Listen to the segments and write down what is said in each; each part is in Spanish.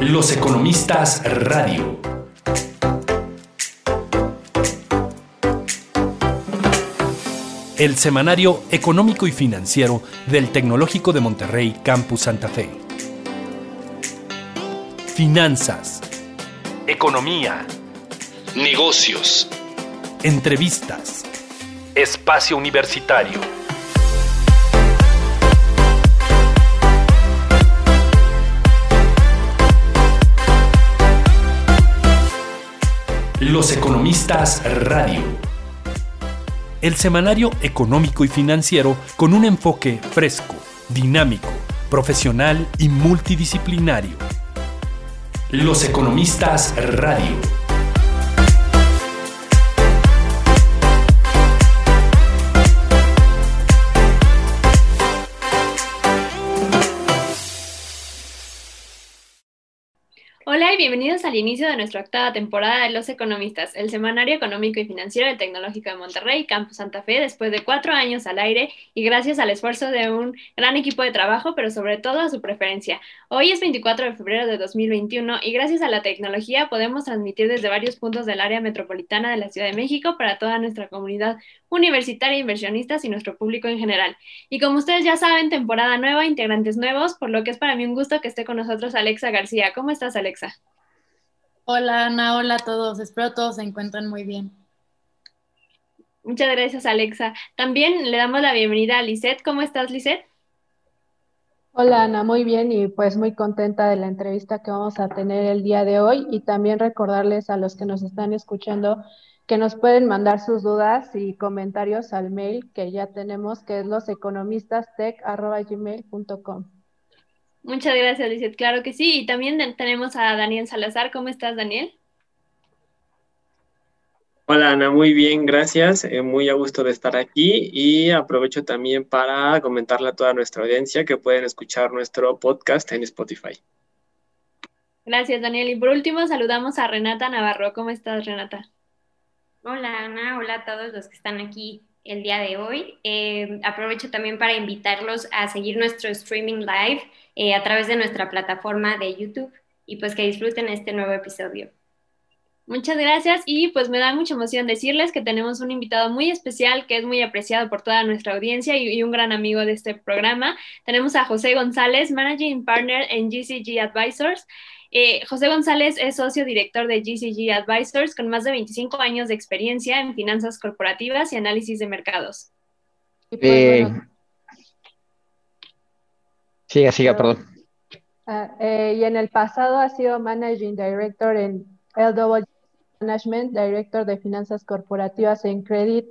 Los Economistas Radio. El semanario económico y financiero del Tecnológico de Monterrey, Campus Santa Fe. Finanzas. Economía. Negocios. Entrevistas. Espacio Universitario. Los Economistas Radio. El semanario económico y financiero con un enfoque fresco, dinámico, profesional y multidisciplinario. Los Economistas Radio. Bienvenidos al inicio de nuestra octava temporada de Los Economistas, el semanario económico y financiero del Tecnológico de Monterrey, Campus Santa Fe, después de cuatro años al aire y gracias al esfuerzo de un gran equipo de trabajo, pero sobre todo a su preferencia. Hoy es 24 de febrero de 2021 y gracias a la tecnología podemos transmitir desde varios puntos del área metropolitana de la Ciudad de México para toda nuestra comunidad universitaria, inversionistas y nuestro público en general. Y como ustedes ya saben, temporada nueva, integrantes nuevos, por lo que es para mí un gusto que esté con nosotros Alexa García. ¿Cómo estás, Alexa? Hola Ana, hola a todos. Espero todos se encuentren muy bien. Muchas gracias, Alexa. También le damos la bienvenida a Lisette. ¿Cómo estás, Lisette? Hola Ana, muy bien y pues muy contenta de la entrevista que vamos a tener el día de hoy y también recordarles a los que nos están escuchando que nos pueden mandar sus dudas y comentarios al mail que ya tenemos que es loseconomistastech.gmail.com. Muchas gracias, Lizeth. Claro que sí. Y también tenemos a Daniel Salazar. ¿Cómo estás, Daniel? Hola, Ana. Muy bien, gracias. Eh, muy a gusto de estar aquí y aprovecho también para comentarle a toda nuestra audiencia que pueden escuchar nuestro podcast en Spotify. Gracias, Daniel. Y por último, saludamos a Renata Navarro. ¿Cómo estás, Renata? Hola, Ana. Hola a todos los que están aquí el día de hoy. Eh, aprovecho también para invitarlos a seguir nuestro streaming live eh, a través de nuestra plataforma de YouTube y pues que disfruten este nuevo episodio. Muchas gracias y pues me da mucha emoción decirles que tenemos un invitado muy especial que es muy apreciado por toda nuestra audiencia y, un gran amigo de este programa. Tenemos a José González, Managing Partner en GCG Advisors. Eh, José González es socio director de GCG Advisors con más de 25 años de experiencia en finanzas corporativas y análisis de mercados. Eh, siga, siga, perdón. Uh, eh, y en el pasado ha sido Managing Director en LW Management, Director de Finanzas Corporativas en Credit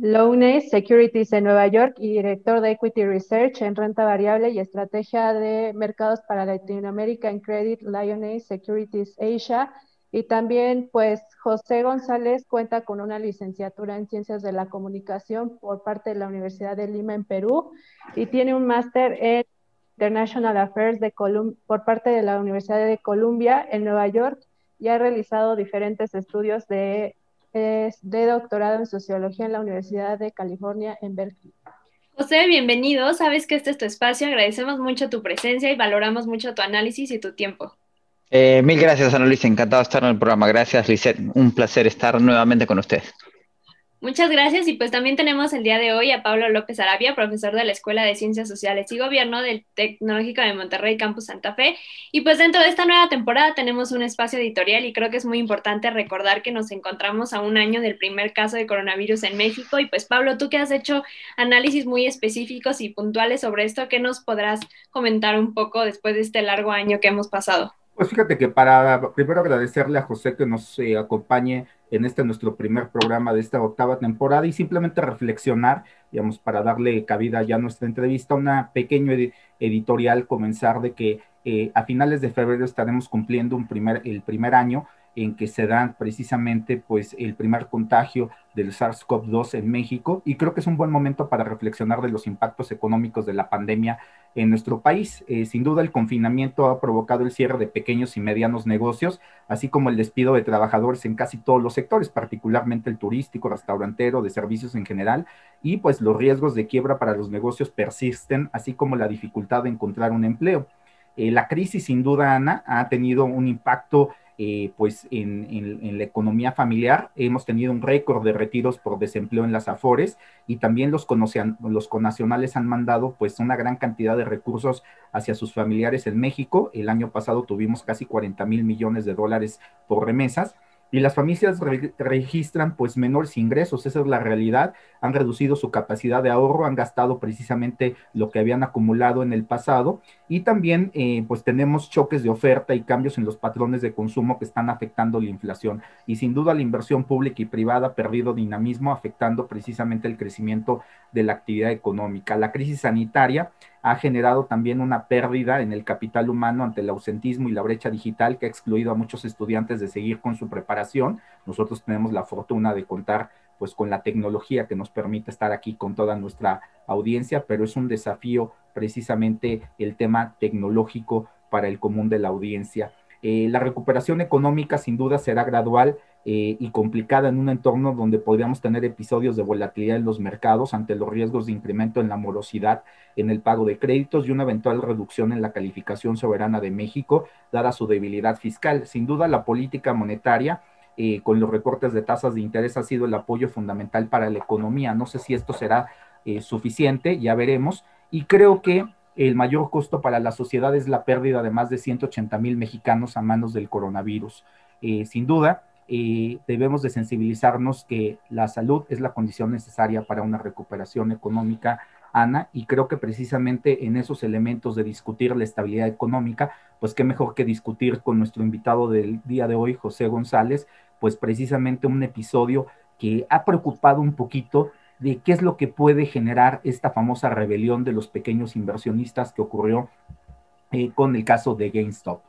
Lowney Securities en Nueva York y director de Equity Research en renta variable y estrategia de mercados para Latinoamérica en Credit Lyonnais Securities Asia. Y también, pues, José González cuenta con una licenciatura en Ciencias de la Comunicación por parte de la Universidad de Lima en Perú y tiene un máster en International Affairs de Colum por parte de la Universidad de Columbia en Nueva York y ha realizado diferentes estudios de doctorado en sociología en la Universidad de California en Berkeley. José, bienvenido. Sabes que este es tu espacio. Agradecemos mucho tu presencia y valoramos mucho tu análisis y tu tiempo. Eh, mil gracias, Ana Luisa. Encantado de estar en el programa. Gracias, Lisette. Un placer estar nuevamente con ustedes. Muchas gracias y pues también tenemos el día de hoy a Pablo López Arabia, profesor de la Escuela de Ciencias Sociales y Gobierno del Tecnológico de Monterrey Campus Santa Fe. Y pues dentro de esta nueva temporada tenemos un espacio editorial y creo que es muy importante recordar que nos encontramos a un año del primer caso de coronavirus en México. Y pues Pablo, tú que has hecho análisis muy específicos y puntuales sobre esto, ¿qué nos podrás comentar un poco después de este largo año que hemos pasado? Pues fíjate que para primero agradecerle a José que nos eh, acompañe en este nuestro primer programa de esta octava temporada y simplemente reflexionar, digamos, para darle cabida ya a nuestra entrevista, una pequeño ed editorial, comenzar de que eh, a finales de febrero estaremos cumpliendo un primer, el primer año en que se dan precisamente pues el primer contagio del SARS-CoV-2 en México y creo que es un buen momento para reflexionar de los impactos económicos de la pandemia en nuestro país. Eh, sin duda el confinamiento ha provocado el cierre de pequeños y medianos negocios, así como el despido de trabajadores en casi todos los sectores, particularmente el turístico, restaurantero, de servicios en general, y pues los riesgos de quiebra para los negocios persisten, así como la dificultad de encontrar un empleo. Eh, la crisis, sin duda, Ana, ha tenido un impacto eh, pues en, la economía familiar. Hemos tenido un récord de retiros por desempleo en las AFORES y también los, los conacionales han mandado pues una gran cantidad de recursos hacia sus familiares en México. El año pasado tuvimos casi 40 mil millones de dólares por remesas y las familias registran pues menores ingresos, esa es la realidad, han reducido su capacidad de ahorro, han gastado precisamente lo que habían acumulado en el pasado y también eh, pues tenemos choques de oferta y cambios en los patrones de consumo que están afectando la inflación y sin duda la inversión pública y privada ha perdido dinamismo afectando precisamente el crecimiento de la actividad económica. La crisis sanitaria ha generado también una pérdida en el capital humano ante el ausentismo y la brecha digital que ha excluido a muchos estudiantes de seguir con su preparación. Nosotros tenemos la fortuna de contar pues con la tecnología que nos permite estar aquí con toda nuestra audiencia, pero es un desafío precisamente el tema tecnológico para el común de la audiencia. Eh, la recuperación económica sin duda será gradual eh, y complicada en un entorno donde podríamos tener episodios de volatilidad en los mercados ante los riesgos de incremento en la morosidad en el pago de créditos y una eventual reducción en la calificación soberana de México, dada su debilidad fiscal. Sin duda, la política monetaria eh, con los recortes de tasas de interés ha sido el apoyo fundamental para la economía. No sé si esto será suficiente, ya veremos. Y creo que el mayor costo para la sociedad es la pérdida de más de 180 mil mexicanos a manos del coronavirus. Eh, sin duda, eh, debemos de sensibilizarnos que la salud es la condición necesaria para una recuperación económica, Ana, y creo que precisamente en esos elementos de discutir la estabilidad económica, pues qué mejor que discutir con nuestro invitado del día de hoy, José González, pues precisamente un episodio que ha preocupado un poquito de qué es lo que puede generar esta famosa rebelión de los pequeños inversionistas que ocurrió eh, con el caso de GameStop.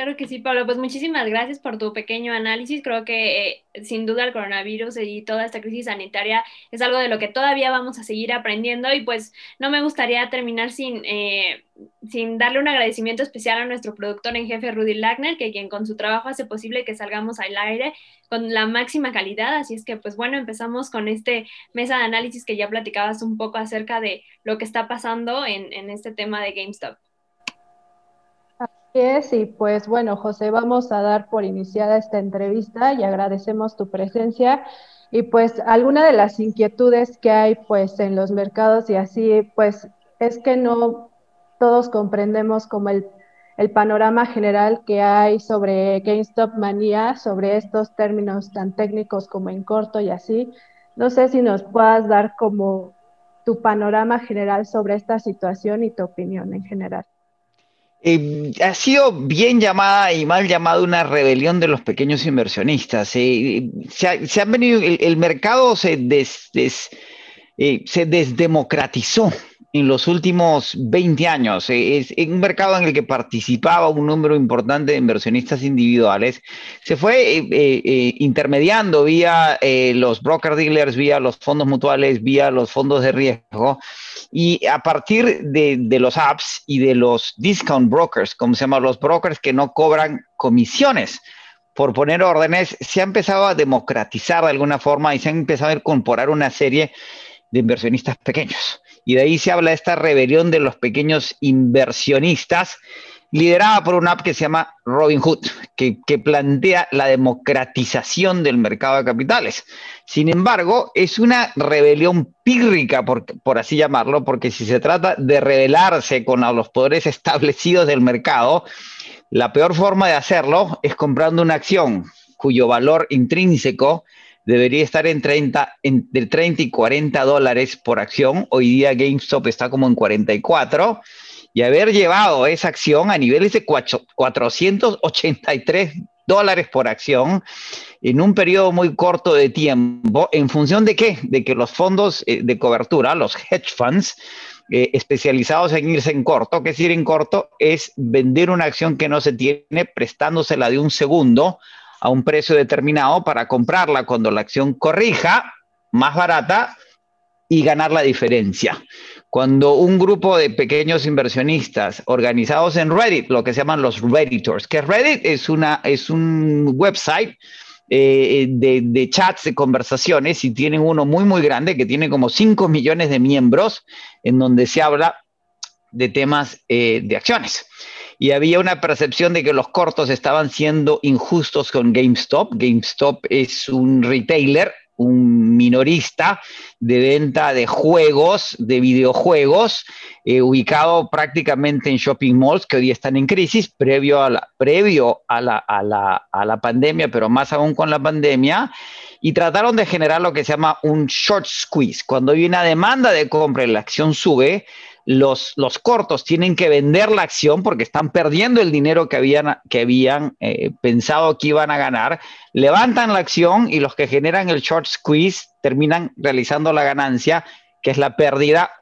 Claro que sí, Pablo. Pues muchísimas gracias por tu pequeño análisis. Creo que eh, sin duda el coronavirus y toda esta crisis sanitaria es algo de lo que todavía vamos a seguir aprendiendo y pues no me gustaría terminar sin, eh, sin darle un agradecimiento especial a nuestro productor en jefe Rudy Lagner, que quien con su trabajo hace posible que salgamos al aire con la máxima calidad. Así es que pues bueno, empezamos con este mesa de análisis que ya platicabas un poco acerca de lo que está pasando en, en este tema de GameStop es, y pues bueno, José, vamos a dar por iniciada esta entrevista y agradecemos tu presencia. Y pues alguna de las inquietudes que hay pues en los mercados y así, pues es que no todos comprendemos como el, el panorama general que hay sobre GameStop manía, sobre estos términos tan técnicos como en corto y así. No sé si nos puedas dar como tu panorama general sobre esta situación y tu opinión en general. Eh, ha sido bien llamada y mal llamada una rebelión de los pequeños inversionistas. Eh, se, han venido, el, mercado se, eh, se desdemocratizó en los últimos 20 años. Es un mercado en el que participaba un número importante de inversionistas individuales. Se fue intermediando vía los broker dealers, vía los fondos mutuales, vía los fondos de riesgo. Y a partir de, los apps y de los discount brokers, como se llaman los brokers que no cobran comisiones por poner órdenes, se ha empezado a democratizar de alguna forma y se ha empezado a incorporar una serie de inversionistas pequeños. Y de ahí se habla de esta rebelión de los pequeños inversionistas liderada por una app que se llama Robinhood, que, que plantea la democratización del mercado de capitales. Sin embargo, es una rebelión pírrica, por, por así llamarlo, porque si se trata de rebelarse con los poderes establecidos del mercado, la peor forma de hacerlo es comprando una acción cuyo valor intrínseco debería estar en 30, entre 30 y 40 dólares por acción. Hoy día GameStop está como en 44 y haber llevado esa acción a niveles de 483 dólares por acción en un periodo muy corto de tiempo, ¿en función de qué? De que los fondos eh, de cobertura, los hedge funds, eh, especializados en irse en corto. ¿Qué es ir en corto? Es vender una acción que no se tiene prestándosela de un segundo a un precio determinado para comprarla cuando la acción corrija más barata y ganar la diferencia. Cuando un grupo de pequeños inversionistas organizados en Reddit, lo que se llaman los Redditors, que Reddit es, una, es un website eh, de, chats, de conversaciones, y tienen uno muy, muy grande que tiene como 5 millones de miembros, en donde se habla de temas eh, de acciones. Y había una percepción de que los cortos estaban siendo injustos con GameStop. GameStop es un retailer un minorista de venta de juegos, de videojuegos, eh, ubicado prácticamente en shopping malls que hoy están en crisis, previo, a la, previo a, la, a, la, a la pandemia, pero más aún con la pandemia, y trataron de generar lo que se llama un short squeeze. Cuando hay una demanda de compra y la acción sube, los, los cortos tienen que vender la acción porque están perdiendo el dinero que habían, que habían eh, pensado que iban a ganar, levantan la acción y los que generan el short squeeze terminan realizando la ganancia, que es la pérdida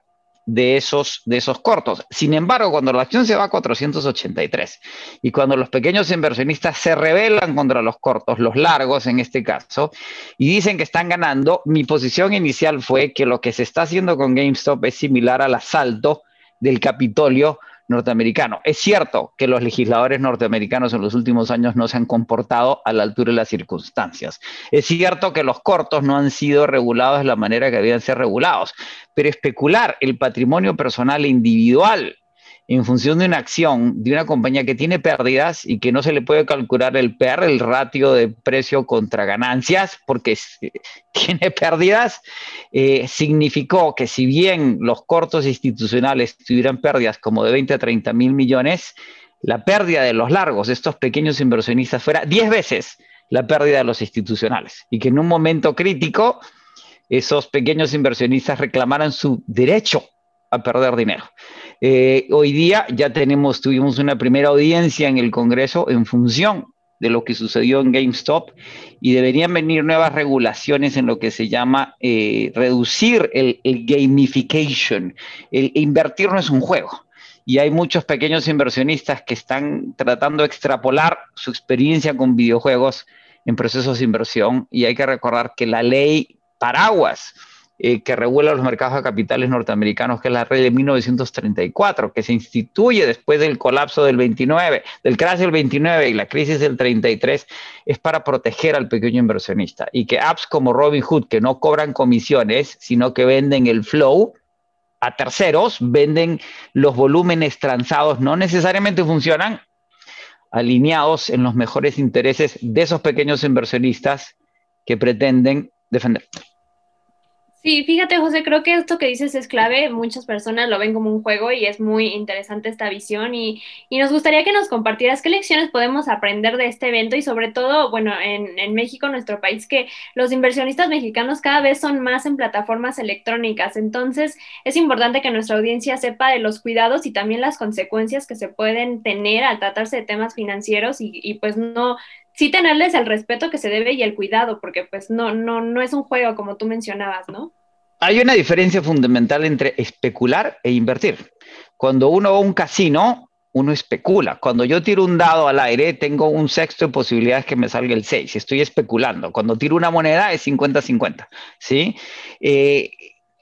de esos, de esos cortos. Sin embargo, cuando la acción se va a 483 y cuando los pequeños inversionistas se rebelan contra los cortos, los largos en este caso, y dicen que están ganando, mi posición inicial fue que lo que se está haciendo con GameStop es similar al asalto del Capitolio norteamericano. Es cierto que los legisladores norteamericanos en los últimos años no se han comportado a la altura de las circunstancias. Es cierto que los cortos no han sido regulados de la manera que debían ser regulados, pero especular el patrimonio personal e individual en función de una acción de una compañía que tiene pérdidas y que no se le puede calcular el PER, el ratio de precio contra ganancias, porque tiene pérdidas, eh, significó que si bien los cortos institucionales tuvieran pérdidas como de 20 a 30 mil millones, la pérdida de los largos, de estos pequeños inversionistas, fuera 10 veces la pérdida de los institucionales. Y que en un momento crítico, esos pequeños inversionistas reclamaran su derecho a perder dinero. Eh, hoy día ya tenemos, tuvimos una primera audiencia en el Congreso en función de lo que sucedió en GameStop y deberían venir nuevas regulaciones en lo que se llama eh, reducir el, gamification. El, invertir no es un juego. Y hay muchos pequeños inversionistas que están tratando de extrapolar su experiencia con videojuegos en procesos de inversión y hay que recordar que la ley paraguas eh, que regula los mercados de capitales norteamericanos, que es la ley de 1934, que se instituye después del colapso del 29, del crash del 29 y la crisis del 33, es para proteger al pequeño inversionista. Y que apps como Robinhood, que no cobran comisiones, sino que venden el flow, a terceros, venden los volúmenes transados, no necesariamente funcionan alineados en los mejores intereses de esos pequeños inversionistas que pretenden defender. Sí, fíjate, José, creo que esto que dices es clave. Muchas personas lo ven como un juego y es muy interesante esta visión y, y nos gustaría que nos compartieras qué lecciones podemos aprender de este evento y sobre todo, bueno, en, en México, nuestro país, que los inversionistas mexicanos cada vez son más en plataformas electrónicas. Entonces, es importante que nuestra audiencia sepa de los cuidados y también las consecuencias que se pueden tener al tratarse de temas financieros y, y pues no sí tenerles el respeto que se debe y el cuidado, porque pues no, no, no es un juego como tú mencionabas, ¿no? Hay una diferencia fundamental entre especular e invertir. Cuando uno va a un casino, uno especula. Cuando yo tiro un dado al aire, tengo un sexto de posibilidades que me salga el 6. Estoy especulando. Cuando tiro una moneda es 50-50. ¿sí? Eh,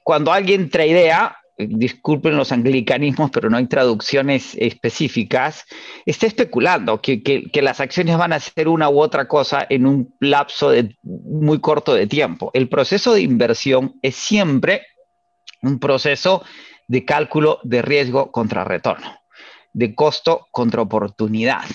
cuando alguien idea disculpen los anglicanismos, pero no hay traducciones específicas, está especulando que, que, las acciones van a ser una u otra cosa en un lapso de, muy corto de tiempo. El proceso de inversión es siempre un proceso de cálculo de riesgo contra retorno, de costo contra oportunidad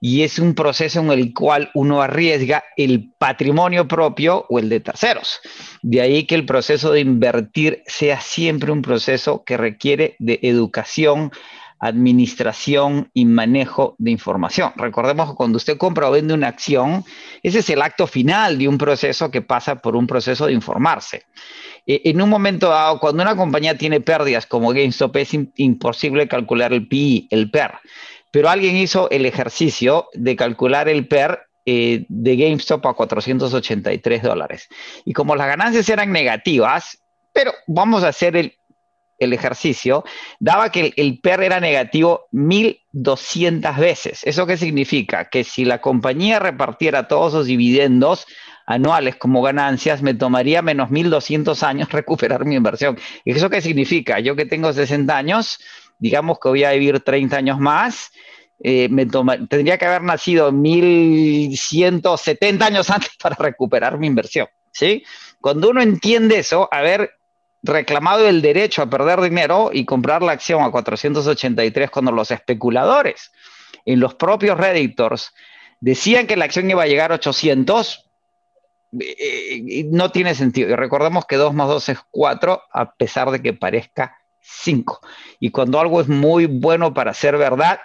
y es un proceso en el cual uno arriesga el patrimonio propio o el de terceros. De ahí que el proceso de invertir sea siempre un proceso que requiere de educación, administración y manejo de información. Recordemos que cuando usted compra o vende una acción, ese es el acto final de un proceso que pasa por un proceso de informarse. E, en un momento dado, cuando una compañía tiene pérdidas como GameStop, es imposible calcular el PI, el PER pero alguien hizo el ejercicio de calcular el PER eh, de GameStop a 483 dólares. Y como las ganancias eran negativas, pero vamos a hacer el, el ejercicio, daba que el, PER era negativo 1.200 veces. ¿Eso qué significa? Que si la compañía repartiera todos sus dividendos anuales como ganancias, me tomaría menos 1.200 años recuperar mi inversión. ¿Y eso qué significa? Yo que tengo 60 años, digamos que voy a vivir 30 años más, eh, me tendría que haber nacido 1170 años antes para recuperar mi inversión. ¿sí? Cuando uno entiende eso, haber reclamado el derecho a perder dinero y comprar la acción a 483 cuando los especuladores en los propios Redditors decían que la acción iba a llegar a 800, eh, no tiene sentido. Y recordemos que 2 más 2 es 4, a pesar de que parezca 5. Y cuando algo es muy bueno para ser verdad,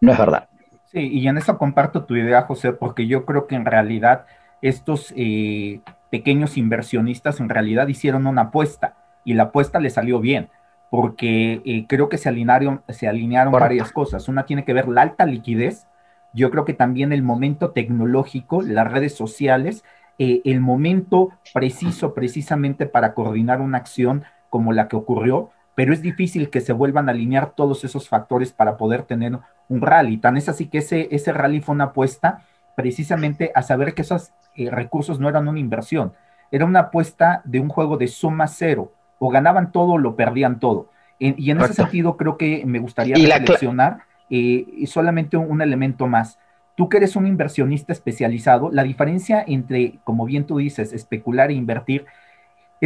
no es verdad. Sí, y en eso comparto tu idea, José, porque yo creo que en realidad estos eh, pequeños inversionistas en realidad hicieron una apuesta y la apuesta le salió bien, porque eh, creo que se alinearon, se alinearon varias cosas. Una tiene que ver la alta liquidez, yo creo que también el momento tecnológico, las redes sociales, eh, el momento preciso precisamente para coordinar una acción como la que ocurrió, pero es difícil que se vuelvan a alinear todos esos factores para poder tener un rally. Tan es así que ese, ese rally fue una apuesta precisamente a saber que esos eh, recursos no eran una inversión, era una apuesta de un juego de suma cero, o ganaban todo o lo perdían todo. y en ese sentido creo que me gustaría reflexionar eh, solamente un, elemento más. Tú que eres un inversionista especializado, la diferencia entre, como bien tú dices, especular e invertir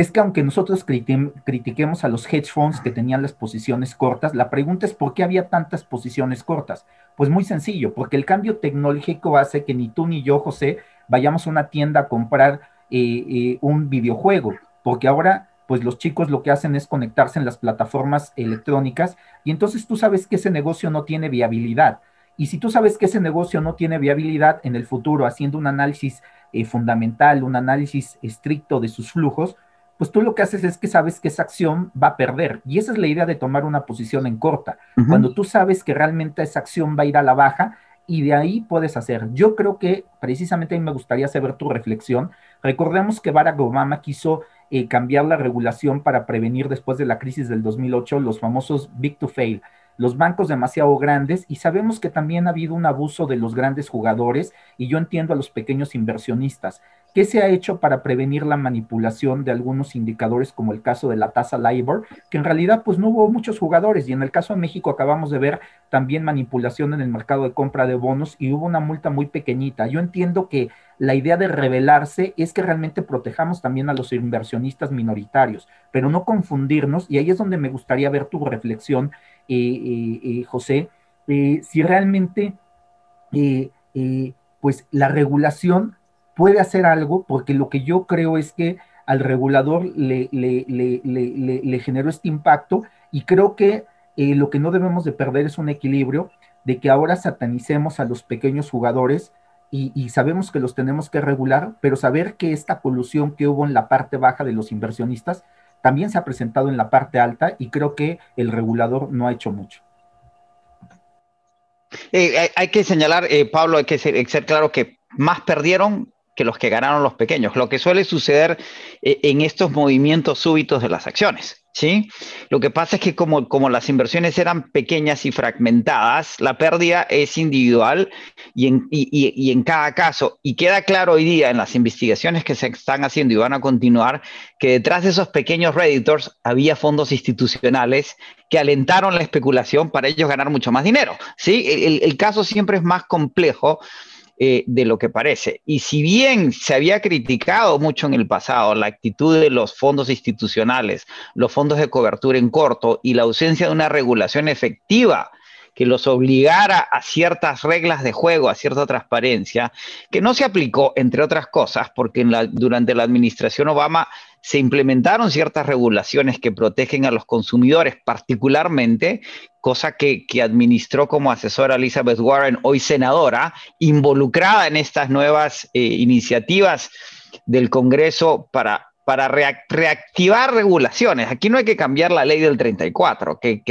es que aunque nosotros critiquemos a los hedge funds que tenían las posiciones cortas, la pregunta es por qué había tantas posiciones cortas. Pues muy sencillo, porque el cambio tecnológico hace que ni tú ni yo, José, vayamos a una tienda a comprar eh, eh, un videojuego, porque ahora pues los chicos lo que hacen es conectarse en las plataformas electrónicas y entonces tú sabes que ese negocio no tiene viabilidad. Y si tú sabes que ese negocio no tiene viabilidad en el futuro, haciendo un análisis eh, fundamental, un análisis estricto de sus flujos, pues tú lo que haces es que sabes que esa acción va a perder. Y esa es la idea de tomar una posición en corta. Cuando tú sabes que realmente esa acción va a ir a la baja y de ahí puedes hacer. Yo creo que precisamente a mí me gustaría saber tu reflexión. Recordemos que Barack Obama quiso eh, cambiar la regulación para prevenir después de la crisis del 2008 los famosos big to fail los bancos demasiado grandes y sabemos que también ha habido un abuso de los grandes jugadores y yo entiendo a los pequeños inversionistas. ¿Qué se ha hecho para prevenir la manipulación de algunos indicadores como el caso de la tasa LIBOR? Que en realidad pues no hubo muchos jugadores y en el caso de México acabamos de ver también manipulación en el mercado de compra de bonos y hubo una multa muy pequeñita. Yo entiendo que la idea de revelarse es que realmente protejamos también a los inversionistas minoritarios, pero no confundirnos y ahí es donde me gustaría ver tu reflexión, eh, eh, eh, José, si realmente pues la regulación puede hacer algo, porque lo que yo creo es que al regulador le, le, generó este impacto y creo que eh, lo que no debemos de perder es un equilibrio de que ahora satanicemos a los pequeños jugadores y, sabemos que los tenemos que regular, pero saber que esta colusión que hubo en la parte baja de los inversionistas también se ha presentado en la parte alta y creo que el regulador no ha hecho mucho. Eh, hay, que señalar, eh, Pablo, hay que ser, claro que más perdieron que los que ganaron los pequeños, lo que suele suceder eh, en estos movimientos súbitos de las acciones. ¿sí? Lo que pasa es que como, como las inversiones eran pequeñas y fragmentadas, la pérdida es individual y en, y en cada caso, y queda claro hoy día en las investigaciones que se están haciendo y van a continuar, que detrás de esos pequeños redditors había fondos institucionales que alentaron la especulación para ellos ganar mucho más dinero. ¿sí? El, el caso siempre es más complejo eh, de lo que parece. Y si bien se había criticado mucho en el pasado la actitud de los fondos institucionales, los fondos de cobertura en corto y la ausencia de una regulación efectiva que los obligara a ciertas reglas de juego, a cierta transparencia, que no se aplicó, entre otras cosas, porque durante la administración Obama se implementaron ciertas regulaciones que protegen a los consumidores particularmente, cosa que, administró como asesora Elizabeth Warren, hoy senadora, involucrada en estas nuevas eh, iniciativas del Congreso para para reactivar regulaciones. Aquí no hay que cambiar la ley del 34, que,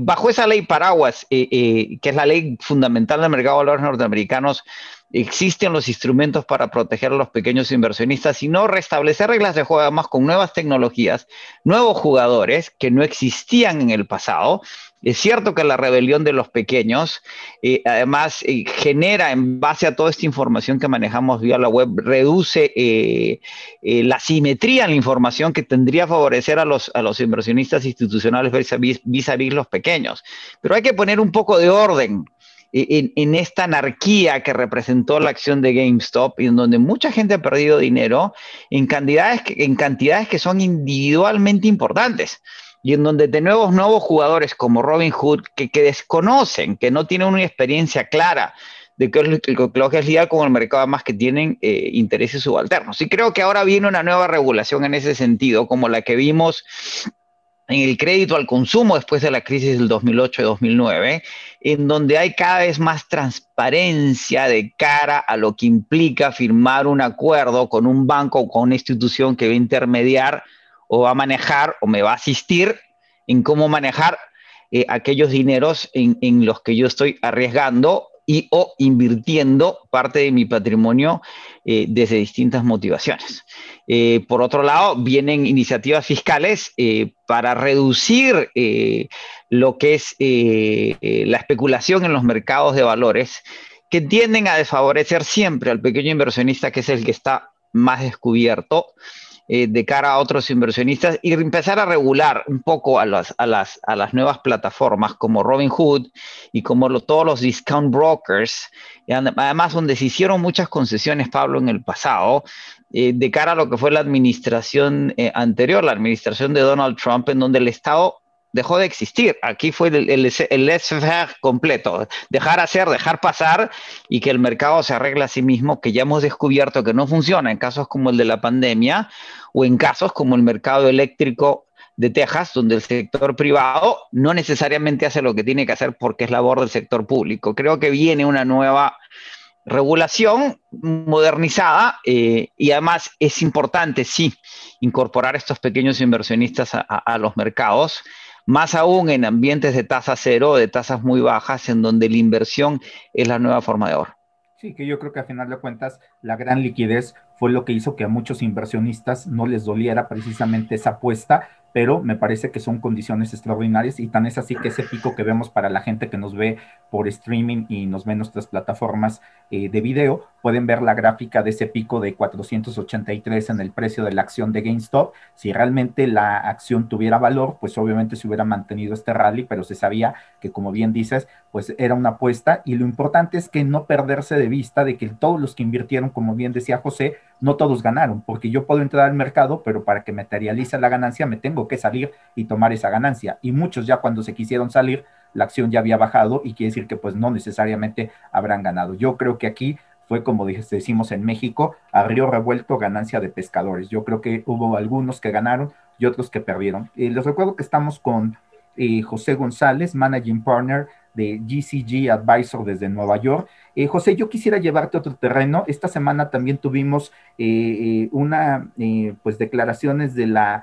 bajo esa ley paraguas, eh, eh, que es la ley fundamental del mercado de valores norteamericanos, existen los instrumentos para proteger a los pequeños inversionistas y no restablecer reglas de juego más con nuevas tecnologías, nuevos jugadores que no existían en el pasado es cierto que la rebelión de los pequeños, eh, además, eh, genera en base a toda esta información que manejamos vía la web, reduce eh, la simetría en la información que tendría que favorecer a los, a los inversionistas institucionales vis a vis, los pequeños. Pero hay que poner un poco de orden en, esta anarquía que representó la acción de GameStop en donde mucha gente ha perdido dinero en cantidades en cantidades que son individualmente importantes y en donde de nuevos jugadores como Robin Hood que, desconocen, que no tienen una experiencia clara de qué es lo, que es lidiar con el mercado, más que tienen eh, intereses subalternos. Y creo que ahora viene una nueva regulación en ese sentido, como la que vimos en el crédito al consumo después de la crisis del 2008-2009, en donde hay cada vez más transparencia de cara a lo que implica firmar un acuerdo con un banco o con una institución que va a intermediar o va a manejar o me va a asistir en cómo manejar eh, aquellos dineros en, los que yo estoy arriesgando y o invirtiendo parte de mi patrimonio eh, desde distintas motivaciones. Eh, por otro lado, vienen iniciativas fiscales para reducir lo que es la especulación en los mercados de valores, que tienden a desfavorecer siempre al pequeño inversionista, que es el que está más descubierto, eh, de cara a otros inversionistas y empezar a regular un poco a las, a las, a las nuevas plataformas como Robinhood y como todos los discount brokers, además donde se hicieron muchas concesiones, Pablo, en el pasado, eh, de cara a lo que fue la administración eh, anterior, la administración de Donald Trump, en donde el Estado dejó de existir. Aquí fue el, el, completo, dejar hacer, dejar pasar y que el mercado se arregle a sí mismo, que ya hemos descubierto que no funciona en casos como el de la pandemia o en casos como el mercado eléctrico de Texas, donde el sector privado no necesariamente hace lo que tiene que hacer porque es labor del sector público. Creo que viene una nueva regulación modernizada eh, y además es importante, sí, incorporar estos pequeños inversionistas a los mercados más aún en ambientes de tasa cero, de tasas muy bajas, en donde la inversión es la nueva forma de oro. Sí, que yo creo que a final de cuentas la gran liquidez fue lo que hizo que a muchos inversionistas no les doliera precisamente esa apuesta pero me parece que son condiciones extraordinarias y tan es así que ese pico que vemos para la gente que nos ve por streaming y nos ve en nuestras plataformas eh, de video, pueden ver la gráfica de ese pico de 483 en el precio de la acción de GameStop. Si realmente la acción tuviera valor, pues obviamente se hubiera mantenido este rally, pero se sabía que como bien dices, pues era una apuesta y lo importante es que no perderse de vista de que todos los que invirtieron, como bien decía José, no todos ganaron, porque yo puedo entrar al mercado, pero para que materialice la ganancia me tengo que salir y tomar esa ganancia. Y muchos ya cuando se quisieron salir, la acción ya había bajado y quiere decir que pues no necesariamente habrán ganado. Yo creo que aquí fue como decimos en México, a revuelto ganancia de pescadores. Yo creo que hubo algunos que ganaron y otros que perdieron. Eh, les recuerdo que estamos con eh, José González, Managing Partner de GCG Advisor desde Nueva York. Eh, José, yo quisiera llevarte otro terreno. Esta semana también tuvimos eh, eh, una, pues, declaraciones de la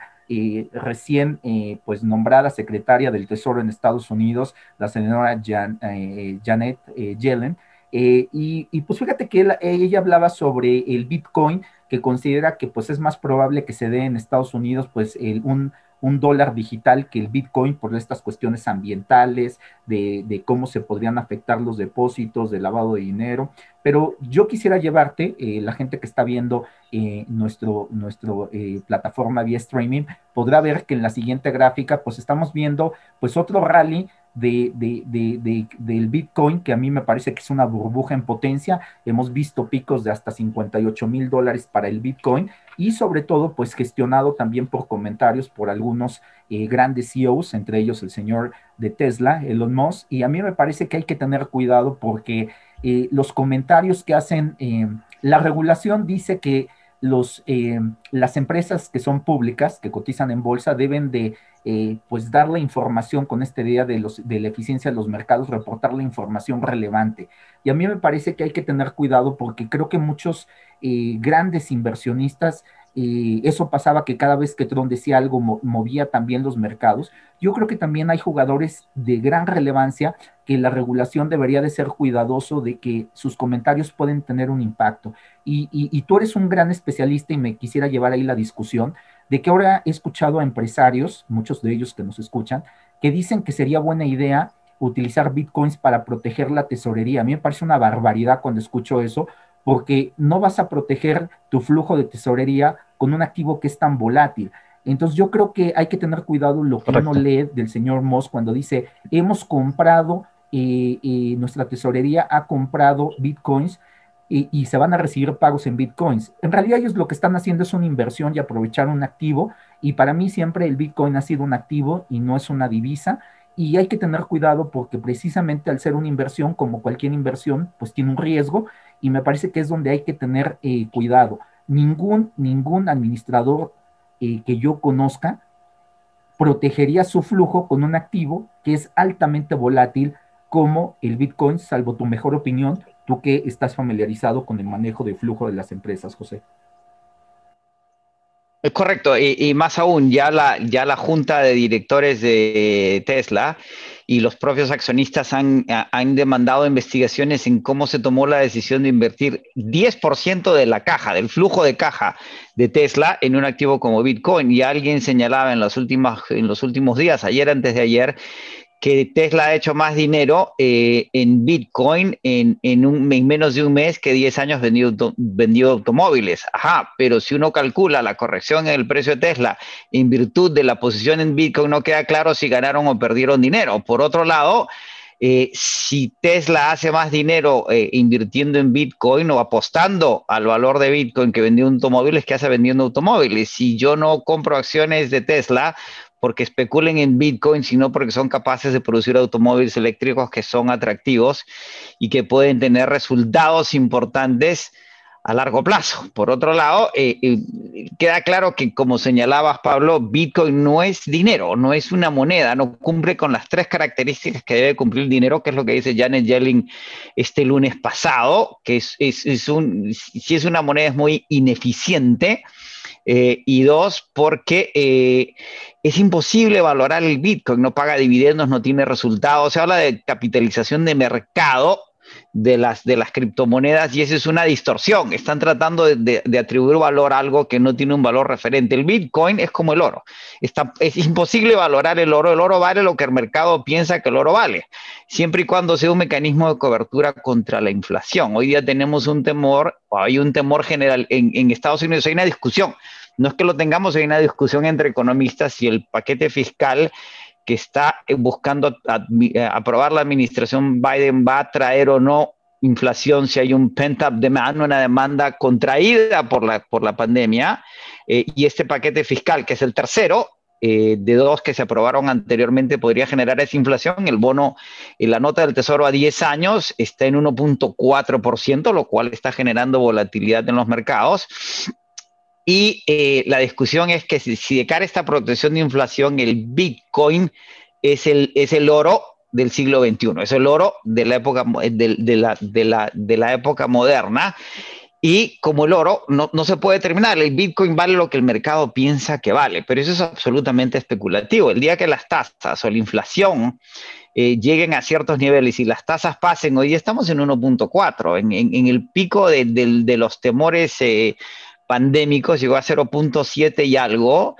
recién, pues, nombrada secretaria del Tesoro en Estados Unidos, la señora Janet Yellen. Y, pues fíjate que ella hablaba sobre el Bitcoin, que considera que pues es más probable que se dé en Estados Unidos pues el, un un dólar digital que el Bitcoin por estas cuestiones ambientales, de, cómo se podrían afectar los depósitos, de lavado de dinero. Pero yo quisiera llevarte, eh, la gente que está viendo eh, nuestro, nuestro eh, plataforma vía streaming, podrá ver que en la siguiente gráfica, pues estamos viendo pues otro rally de, de, del Bitcoin, que a mí me parece que es una burbuja en potencia. Hemos visto picos de hasta 58 mil dólares para el Bitcoin y sobre todo, pues gestionado también por comentarios por algunos eh, grandes CEOs, entre ellos el señor de Tesla, Elon Musk. Y a mí me parece que hay que tener cuidado porque eh, los comentarios que hacen, eh, la regulación dice que los, las empresas que son públicas, que cotizan en bolsa, deben de eh, pues dar la información con esta idea de, los, de la eficiencia de los mercados, reportar la información relevante. Y a mí me parece que hay que tener cuidado porque creo que muchos eh, grandes inversionistas eh, eso pasaba que cada vez que Trump decía algo movía también los mercados. Yo creo que también hay jugadores de gran relevancia que la regulación debería de ser cuidadoso de que sus comentarios pueden tener un impacto. Y, tú eres un gran especialista y me quisiera llevar ahí la discusión de que ahora he escuchado a empresarios, muchos de ellos que nos escuchan, que dicen que sería buena idea utilizar bitcoins para proteger la tesorería. A mí me parece una barbaridad cuando escucho eso, porque no vas a proteger tu flujo de tesorería con un activo que es tan volátil. Entonces yo creo que hay que tener cuidado lo que uno lee del señor Moss cuando dice, hemos comprado, eh, eh, nuestra tesorería ha comprado bitcoins y, y, se van a recibir pagos en bitcoins. En realidad ellos lo que están haciendo es una inversión y aprovechar un activo y para mí siempre el bitcoin ha sido un activo y no es una divisa y hay que tener cuidado porque precisamente al ser una inversión, como cualquier inversión, pues tiene un riesgo y me parece que es donde hay que tener eh, cuidado. Ningún, ningún administrador eh, que yo conozca protegería su flujo con un activo que es altamente volátil como el Bitcoin, salvo tu mejor opinión, tú que estás familiarizado con el manejo de flujo de las empresas, José. Es correcto, y, más aún, ya la, ya la junta de directores de Tesla y los propios accionistas han, han, demandado investigaciones en cómo se tomó la decisión de invertir 10% de la caja, del flujo de caja de Tesla en un activo como Bitcoin. Y alguien señalaba en, las últimas, en los últimos días, ayer antes de ayer, que Tesla ha hecho más dinero eh, en Bitcoin en, en, un, menos de un mes que 10 años vendió, vendió automóviles. Ajá, pero si uno calcula la corrección en el precio de Tesla en virtud de la posición en Bitcoin, no queda claro si ganaron o perdieron dinero. Por otro lado, eh, si Tesla hace más dinero eh, invirtiendo en Bitcoin o apostando al valor de Bitcoin que vendió automóviles que hace vendiendo automóviles. Si yo no compro acciones de Tesla, porque especulen en Bitcoin, sino porque son capaces de producir automóviles eléctricos que son atractivos y que pueden tener resultados importantes a largo plazo. Por otro lado, eh, eh, queda claro que, como señalabas, Pablo, Bitcoin no es dinero, no es una moneda, no cumple con las tres características que debe cumplir el dinero, que es lo que dice Janet Yellen este lunes pasado, que es, es un, si es una moneda es muy ineficiente eh, y dos, porque eh, es imposible valorar el Bitcoin, no paga dividendos, no tiene resultados. Se habla de capitalización de mercado de las, de las criptomonedas y esa es una distorsión. Están tratando de, atribuir valor a algo que no tiene un valor referente. El Bitcoin es como el oro. Está, es imposible valorar el oro. El oro vale lo que el mercado piensa que el oro vale, siempre y cuando sea un mecanismo de cobertura contra la inflación. Hoy día tenemos un temor, hay un temor general en, en Estados Unidos, hay una discusión no es que lo tengamos, hay una discusión entre economistas si el paquete fiscal que está buscando eh, aprobar la administración Biden va a traer o no inflación, si hay un pent-up demand, una demanda contraída por la, por la pandemia, eh, y este paquete fiscal, que es el tercero, eh, de dos que se aprobaron anteriormente, podría generar esa inflación. El bono, la nota del Tesoro a 10 años está en 1.4%, lo cual está generando volatilidad en los mercados. Y eh, la discusión es que si, de cara a esta protección de inflación, el Bitcoin es el, es el oro del siglo XXI, es el oro de la época, de, de, la, de, la, de la, época moderna. Y como el oro no, no, se puede determinar, el Bitcoin vale lo que el mercado piensa que vale, pero eso es absolutamente especulativo. El día que las tasas o la inflación eh, lleguen a ciertos niveles y las tasas pasen, hoy estamos en 1.4, en, en, en, el pico de, de los temores eh, pandémicos llegó a 0.7 y algo,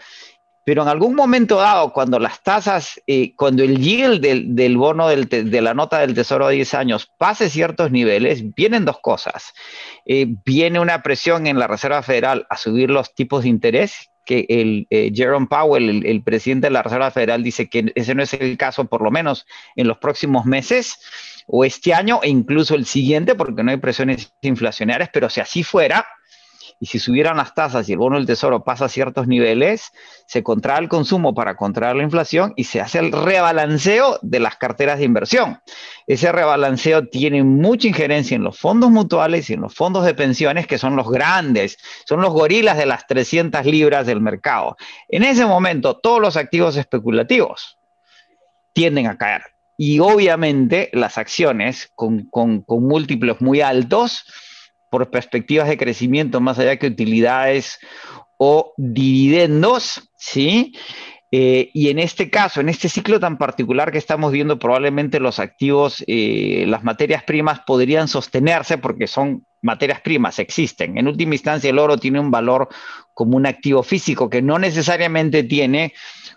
pero en algún momento dado, cuando las tasas, eh, cuando el yield del, bono de la nota del Tesoro de 10 años pase ciertos niveles, vienen dos cosas. Eh, viene una presión en la Reserva Federal a subir los tipos de interés, que el eh, Jerome Powell, el, presidente de la Reserva Federal, dice que ese no es el caso, por lo menos en los próximos meses o este año e incluso el siguiente, porque no hay presiones inflacionarias, pero si así fuera, y si subieran las tasas y el bono del tesoro pasa a ciertos niveles, se contrae el consumo para contraer la inflación y se hace el rebalanceo de las carteras de inversión. Ese rebalanceo tiene mucha injerencia en los fondos mutuales y en los fondos de pensiones, que son los grandes, son los gorilas de las 300 libras del mercado. En ese momento, todos los activos especulativos tienden a caer. Y obviamente las acciones con, con múltiplos muy altos, por perspectivas de crecimiento más allá que utilidades o dividendos, ¿sí? Eh, y en este caso, en este ciclo tan particular que estamos viendo, probablemente los activos, eh, las materias primas podrían sostenerse porque son materias primas, existen. En última instancia, el oro tiene un valor como un activo físico que no necesariamente tiene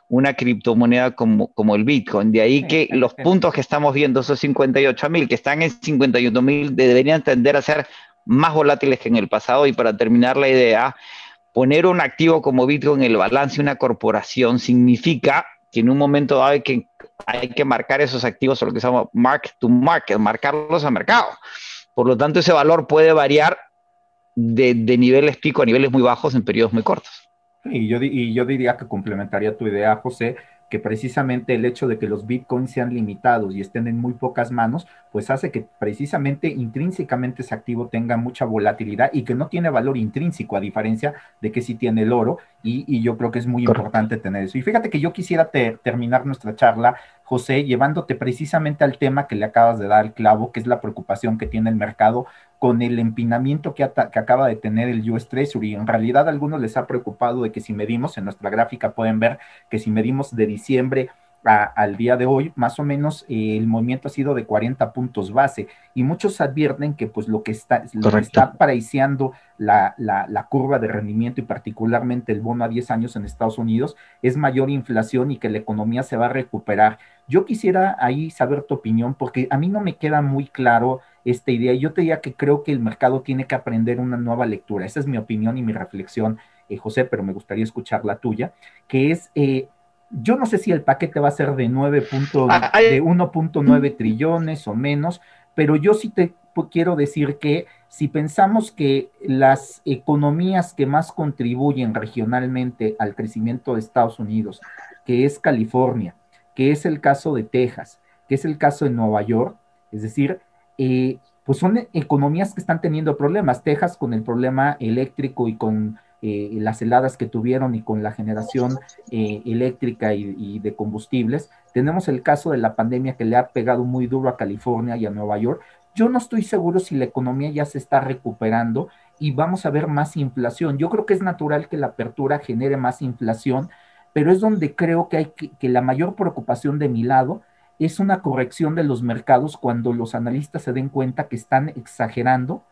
una criptomoneda como, como el Bitcoin. De ahí que los puntos que estamos viendo, esos 58 mil, que están en 51 mil, deberían tender a ser más volátiles que en el pasado. Y para terminar la idea, poner un activo como Bitcoin en el balance de una corporación significa que en un momento hay que, hay que marcar esos activos, o lo que se llama mark to market, marcarlos a mercado. Por lo tanto, ese valor puede variar de, de niveles pico a niveles muy bajos en periodos muy cortos. Y yo, y yo diría que complementaría tu idea, José, que precisamente el hecho de que los bitcoins sean limitados y estén en muy pocas manos, pues hace que precisamente intrínsecamente ese activo tenga mucha volatilidad y que no tiene valor intrínseco, a diferencia de que sí tiene el oro, y, yo creo que es muy importante tener eso. Y fíjate que yo quisiera terminar nuestra charla, José, llevándote precisamente al tema que le acabas de dar el clavo, que es la preocupación que tiene el mercado con el empinamiento que, acaba de tener el US Treasury. En realidad a algunos les ha preocupado de que si medimos, en nuestra gráfica pueden ver que si medimos de diciembre al día de hoy, más o menos eh, el movimiento ha sido de 40 puntos base y muchos advierten que pues lo que está, lo que está paraiciando la, la, la, curva de rendimiento y particularmente el bono a 10 años en Estados Unidos es mayor inflación y que la economía se va a recuperar. Yo quisiera ahí saber tu opinión porque a mí no me queda muy claro esta idea. Yo te diría que creo que el mercado tiene que aprender una nueva lectura. Esa es mi opinión y mi reflexión, eh, José, pero me gustaría escuchar la tuya, que es, eh, yo no sé si el paquete va a ser de 9 ah, de 1.9 trillones o menos, pero yo sí te quiero decir que si pensamos que las economías que más contribuyen regionalmente al crecimiento de Estados Unidos, que es California, que es el caso de Texas, que es el caso de Nueva York, es decir, eh, pues son economías que están teniendo problemas. Texas con el problema eléctrico y con eh, las heladas que tuvieron y con la generación eh, eléctrica y, de combustibles. Tenemos el caso de la pandemia que le ha pegado muy duro a California y a Nueva York. Yo no estoy seguro si la economía ya se está recuperando y vamos a ver más inflación. Yo creo que es natural que la apertura genere más inflación, pero es donde creo que hay que la mayor preocupación de mi lado es una corrección de los mercados cuando los analistas se den cuenta que están exagerando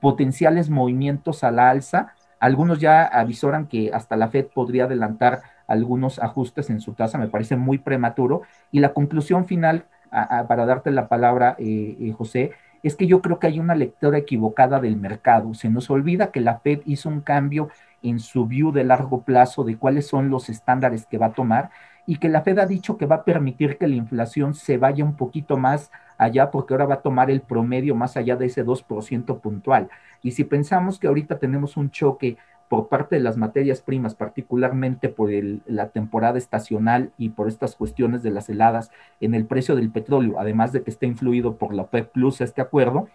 potenciales movimientos a la alza. Algunos ya avisoran que hasta la Fed podría adelantar algunos ajustes en su tasa, me parece muy prematuro. Y la conclusión final, para darte la palabra, eh, eh, José, es que yo creo que hay una lectura equivocada del mercado. Se nos olvida que la Fed hizo un cambio en su view de largo plazo de cuáles son los estándares que va a tomar y que la Fed ha dicho que va a permitir que la inflación se vaya un poquito más allá porque ahora va a tomar el promedio más allá de ese 2% puntual. Y si pensamos que ahorita tenemos un choque por parte de las materias primas, particularmente por la temporada estacional y por estas cuestiones de las heladas en el precio del petróleo, además de que está influido por la OPEP Plus este acuerdo,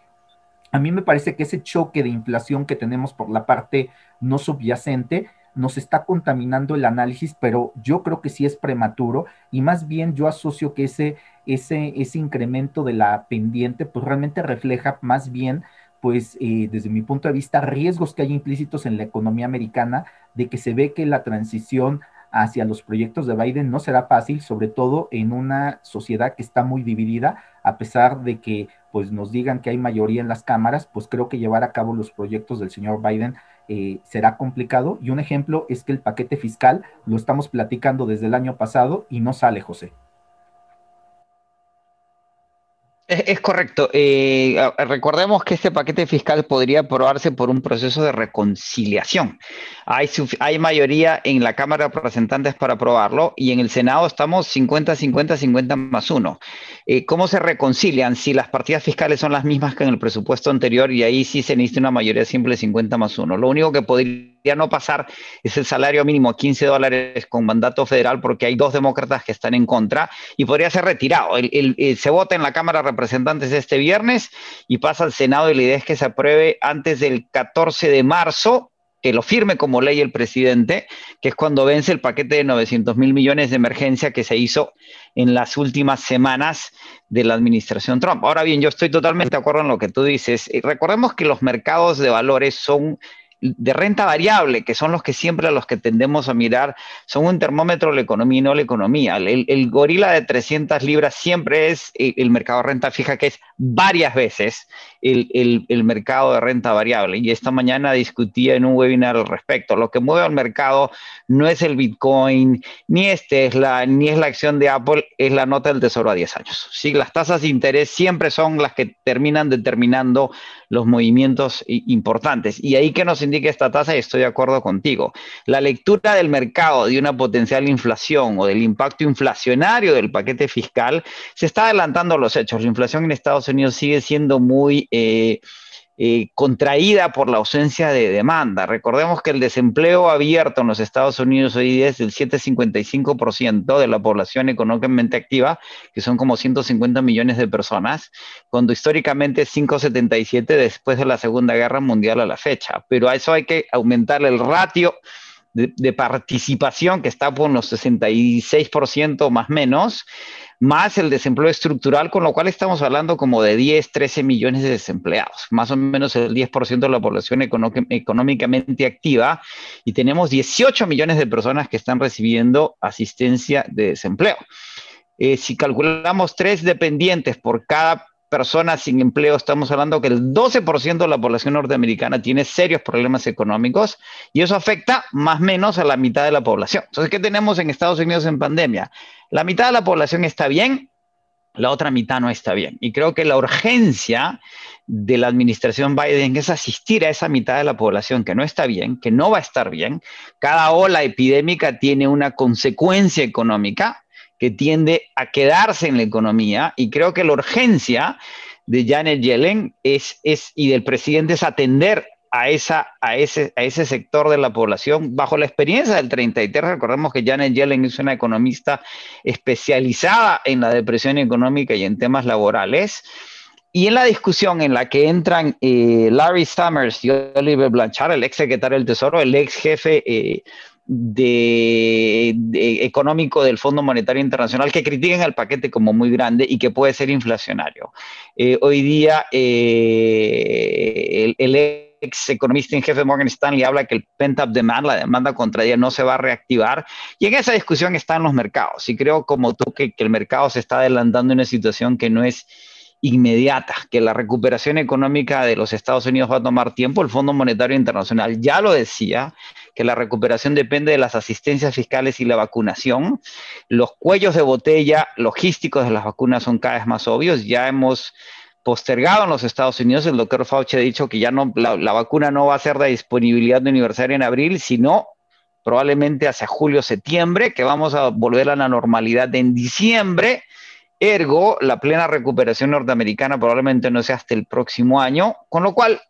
a mí me parece que ese choque de inflación que tenemos por la parte no subyacente nos está contaminando el análisis, pero yo creo que sí es prematuro y más bien yo asocio que ese, ese, ese incremento de la pendiente pues realmente refleja más bien pues eh, desde mi punto de vista riesgos que hay implícitos en la economía americana de que se ve que la transición hacia los proyectos de Biden no será fácil, sobre todo en una sociedad que está muy dividida, a pesar de que pues nos digan que hay mayoría en las cámaras, pues creo que llevar a cabo los proyectos del señor Biden eh, será complicado. Y un ejemplo es que el paquete fiscal lo estamos platicando desde el año pasado y no sale, José. Es, correcto. Eh, recordemos que este paquete fiscal podría aprobarse por un proceso de reconciliación. Hay, mayoría en la Cámara de Representantes para aprobarlo y en el Senado estamos 50, 50, 50 más uno. Eh, ¿Cómo se reconcilian si las partidas fiscales son las mismas que en el presupuesto anterior y ahí sí se necesita una mayoría simple 50 más uno? Lo único que podría no pasar es el salario mínimo a 15 dólares con mandato federal porque hay dos demócratas que están en contra y podría ser retirado. se vota en la Cámara de Representantes este viernes y pasa al Senado y la idea es que se apruebe antes del 14 de marzo que lo firme como ley el presidente, que es cuando vence el paquete de 900 mil millones de emergencia que se hizo en las últimas semanas de la administración Trump. Ahora bien, yo estoy totalmente de acuerdo en lo que tú dices. Recordemos que los mercados de valores son de renta variable, que son los que siempre a los que tendemos a mirar, son un termómetro de la economía y no la economía. El, gorila de 300 libras siempre es el, mercado de renta fija, que es varias veces el, el, mercado de renta variable. Y esta mañana discutía en un webinar al respecto. Lo que mueve al mercado no es el Bitcoin, ni es Tesla, ni es la acción de Apple, es la nota del tesoro a 10 años. Sí, las tasas de interés siempre son las que terminan determinando los movimientos importantes. Y ahí que nos indica esta tasa, y estoy de acuerdo contigo, la lectura del mercado de una potencial inflación o del impacto inflacionario del paquete fiscal se está adelantando a los hechos. La inflación en Estados Unidos sigue siendo muy... Eh, eh, contraída por la ausencia de demanda. Recordemos que el desempleo abierto en los Estados Unidos hoy es del 7,55% de la población económicamente activa, que son como 150 millones de personas, cuando históricamente es 5,77 después de la Segunda Guerra Mundial a la fecha. Pero a eso hay que aumentar el ratio de, participación que está por los 66% más menos, más el desempleo estructural, con lo cual estamos hablando como de 10, 13 millones de desempleados, más o menos el 10% de la población económicamente activa, y tenemos 18 millones de personas que están recibiendo asistencia de desempleo. Eh, si calculamos tres dependientes por cada personas sin empleo, estamos hablando que el 12% de la población norteamericana tiene serios problemas económicos y eso afecta más o menos a la mitad de la población. Entonces, ¿qué tenemos en Estados Unidos en pandemia? La mitad de la población está bien, la otra mitad no está bien. Y creo que la urgencia de la administración Biden es asistir a esa mitad de la población que no está bien, que no va a estar bien. Cada ola epidémica tiene una consecuencia económica que tiende a quedarse en la economía y creo que la urgencia de Janet Yellen es, es, y del presidente es atender a, esa, a, ese, a ese sector de la población bajo la experiencia del 33. Recordemos que Janet Yellen es una economista especializada en la depresión económica y en temas laborales. Y en la discusión en la que entran eh, Larry Summers y Oliver Blanchard, el ex secretario del Tesoro, el ex jefe eh, de, económico del Fondo Monetario Internacional que critiquen el paquete como muy grande y que puede ser inflacionario. Eh, hoy día eh, el, ex economista en jefe Morgan Stanley habla que el pent-up demand, la demanda contraria, no se va a reactivar. Y en esa discusión están los mercados. Y creo como tú que, que el mercado se está adelantando en una situación que no es inmediata, que la recuperación económica de los Estados Unidos va a tomar tiempo. El Fondo Monetario Internacional ya lo decía, que la recuperación depende de las asistencias fiscales y la vacunación. Los cuellos de botella logísticos de las vacunas son cada vez más obvios. Ya hemos postergado en los Estados Unidos. El doctor Fauci ha dicho que ya no, la, vacuna no va a ser de disponibilidad universal en abril, sino probablemente hacia julio, septiembre, que vamos a volver a la normalidad en diciembre Ergo, la plena recuperación norteamericana probablemente no sea hasta el próximo año, con lo cual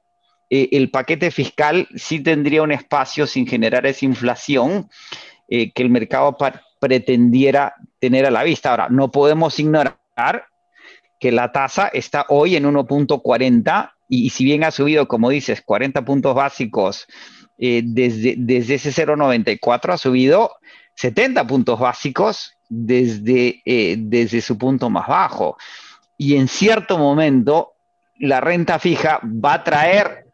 eh, el paquete fiscal sí tendría un espacio sin generar esa inflación eh, que el mercado pretendiera tener a la vista. Ahora, no podemos ignorar que la tasa está hoy en 1.40 y, si bien ha subido, como dices, 40 puntos básicos eh, desde, desde ese 0.94, ha subido 70 puntos básicos desde, eh, desde su punto más bajo. Y en cierto momento, la renta fija va a traer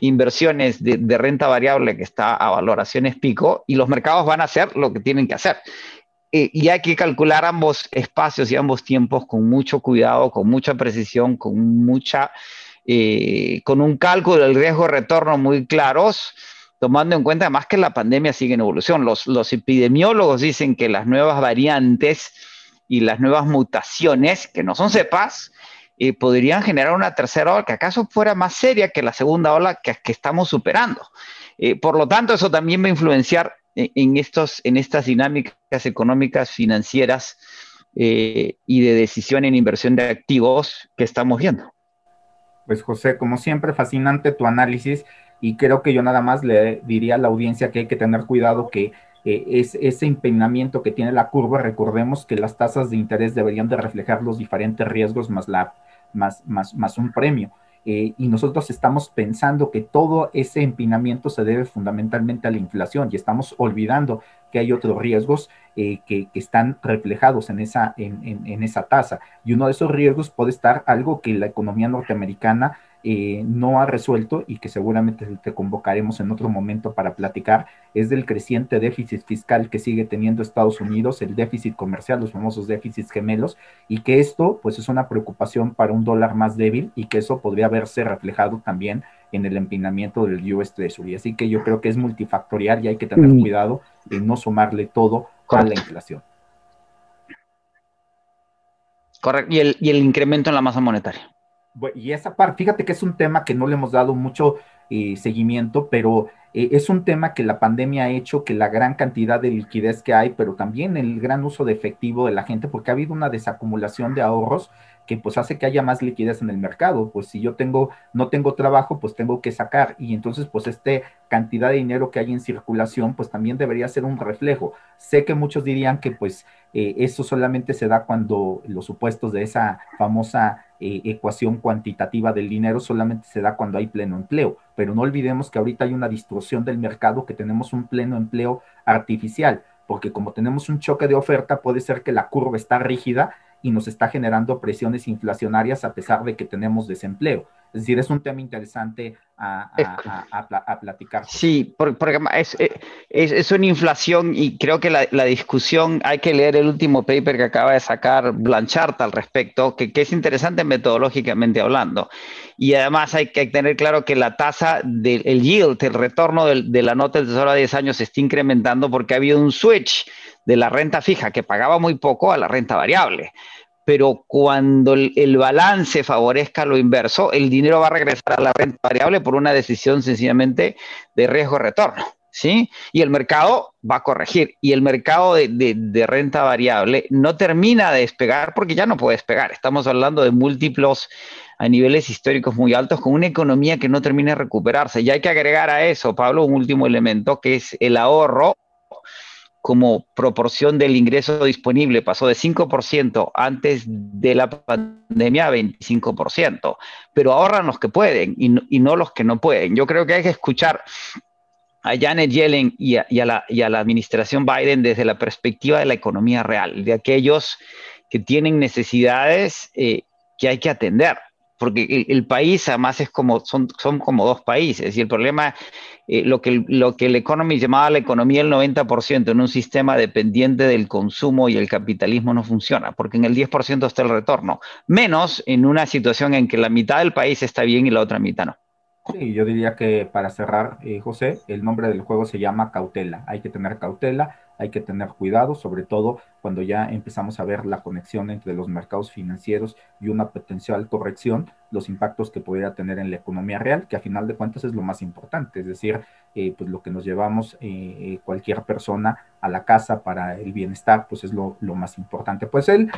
inversiones de, renta variable que está a valoraciones pico y los mercados van a hacer lo que tienen que hacer. Eh, y hay que calcular ambos espacios y ambos tiempos con mucho cuidado, con mucha precisión, con mucha, eh, con un cálculo del riesgo retorno muy claros tomando en cuenta además que la pandemia sigue en evolución. Los, los epidemiólogos dicen que las nuevas variantes y las nuevas mutaciones, que no son cepas, eh, podrían generar una tercera ola que acaso fuera más seria que la segunda ola que, estamos superando. Eh, por lo tanto, eso también va a influenciar en, estos, en estas dinámicas económicas, financieras eh, y de decisión en inversión de activos que estamos viendo. Pues José, como siempre, fascinante tu análisis y creo que yo nada más le diría a la audiencia que hay que tener cuidado que eh, es, ese empeñamiento que tiene la curva, recordemos que las tasas de interés deberían de reflejar los diferentes riesgos más, la, más, más, más un premio. eh, y nosotros estamos pensando que todo ese empinamiento se debe fundamentalmente a la inflación y estamos olvidando que hay otros riesgos eh, que, están reflejados en esa, en, esa tasa. Y uno de esos riesgos puede estar algo que la economía norteamericana eh, no ha resuelto y que seguramente te convocaremos en otro momento para platicar, es del creciente déficit fiscal que sigue teniendo Estados Unidos, el déficit comercial, los famosos déficits gemelos, y que esto pues es una preocupación para un dólar más débil y que eso podría verse reflejado también en el empinamiento del US Treasury. Así que yo creo que es multifactorial y hay que tener mm. cuidado de no sumarle todo a la inflación. Correcto. Y el, y el incremento en la masa monetaria. Y esa parte, fíjate que es un tema que no le hemos dado mucho eh, seguimiento, pero eh, es un tema que la pandemia ha hecho que la gran cantidad de liquidez que hay, pero también el gran uso de efectivo de la gente, porque ha habido una desacumulación de ahorros que pues hace que haya más liquidez en el mercado. Pues si yo tengo, no tengo trabajo, pues tengo que sacar. Y entonces, pues este cantidad de dinero que hay en circulación, pues también debería ser un reflejo. Sé que muchos dirían que pues eh, eso solamente se da cuando los supuestos de esa famosa eh, ecuación cuantitativa del dinero solamente se da cuando hay pleno empleo. Pero no olvidemos que ahorita hay una distorsión del mercado, que tenemos un pleno empleo artificial, porque como tenemos un choque de oferta, puede ser que la curva está rígida y nos está generando presiones inflacionarias a pesar de que tenemos desempleo. Es decir, es un tema interesante a, platicar. Sí, porque, es, es, una inflación y creo que la, discusión, hay que leer el último paper que acaba de sacar Blanchard al respecto, que, es interesante metodológicamente hablando. Y además hay que tener claro que la tasa del yield, el retorno de la nota del tesoro a 10 años se está incrementando porque ha habido un switch de la renta fija que pagaba muy poco a la renta variable. Pero cuando el, balance favorezca lo inverso, el dinero va a regresar a la renta variable por una decisión sencillamente de riesgo-retorno. ¿Sí? Y el mercado va a corregir. Y el mercado de, de, renta variable no termina de despegar porque ya no puede despegar. Estamos hablando de múltiplos a niveles históricos muy altos con una economía que no termina de recuperarse. Y hay que agregar a eso, Pablo, un último elemento que es el ahorro como proporción del ingreso disponible. Pasó de 5% antes de la pandemia a 25%, pero ahorran los que pueden y no, los que no pueden. Yo creo que hay que escuchar a Janet Yellen y a, la, administración Biden desde la perspectiva de la economía real, de aquellos que tienen necesidades eh, que hay que atender porque el, país además es como, son, son como dos países, y el problema, eh, lo, que, lo que el Economist llamaba la economía el 90% en un sistema dependiente del consumo y el capitalismo no funciona, porque en el 10% está el retorno, menos en una situación en que la mitad del país está bien y la otra mitad no. Sí, yo diría que para cerrar, eh, José, el nombre del juego se llama cautela. Hay que tener cautela, hay que tener cuidado, sobre todo cuando ya empezamos a ver la conexión entre los mercados financieros y una potencial corrección, los impactos que pudiera tener en la economía real, que a final de cuentas es lo más importante, es decir, eh, pues lo que nos llevamos eh, cualquier persona a la casa para el bienestar, pues es lo, más importante. Pues él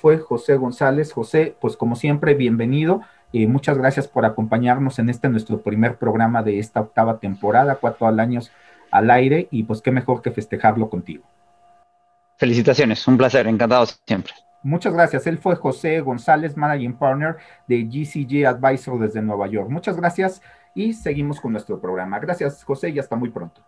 fue José González. José, pues como siempre, bienvenido. Eh, muchas gracias por acompañarnos en este nuestro primer programa de esta octava temporada, cuatro al años al aire, y pues qué mejor que festejarlo contigo. Felicitaciones, un placer, encantado siempre. Muchas gracias. Él fue José González, Managing Partner de GCG Advisor desde Nueva York. Muchas gracias y seguimos con nuestro programa. Gracias, José, y hasta muy pronto.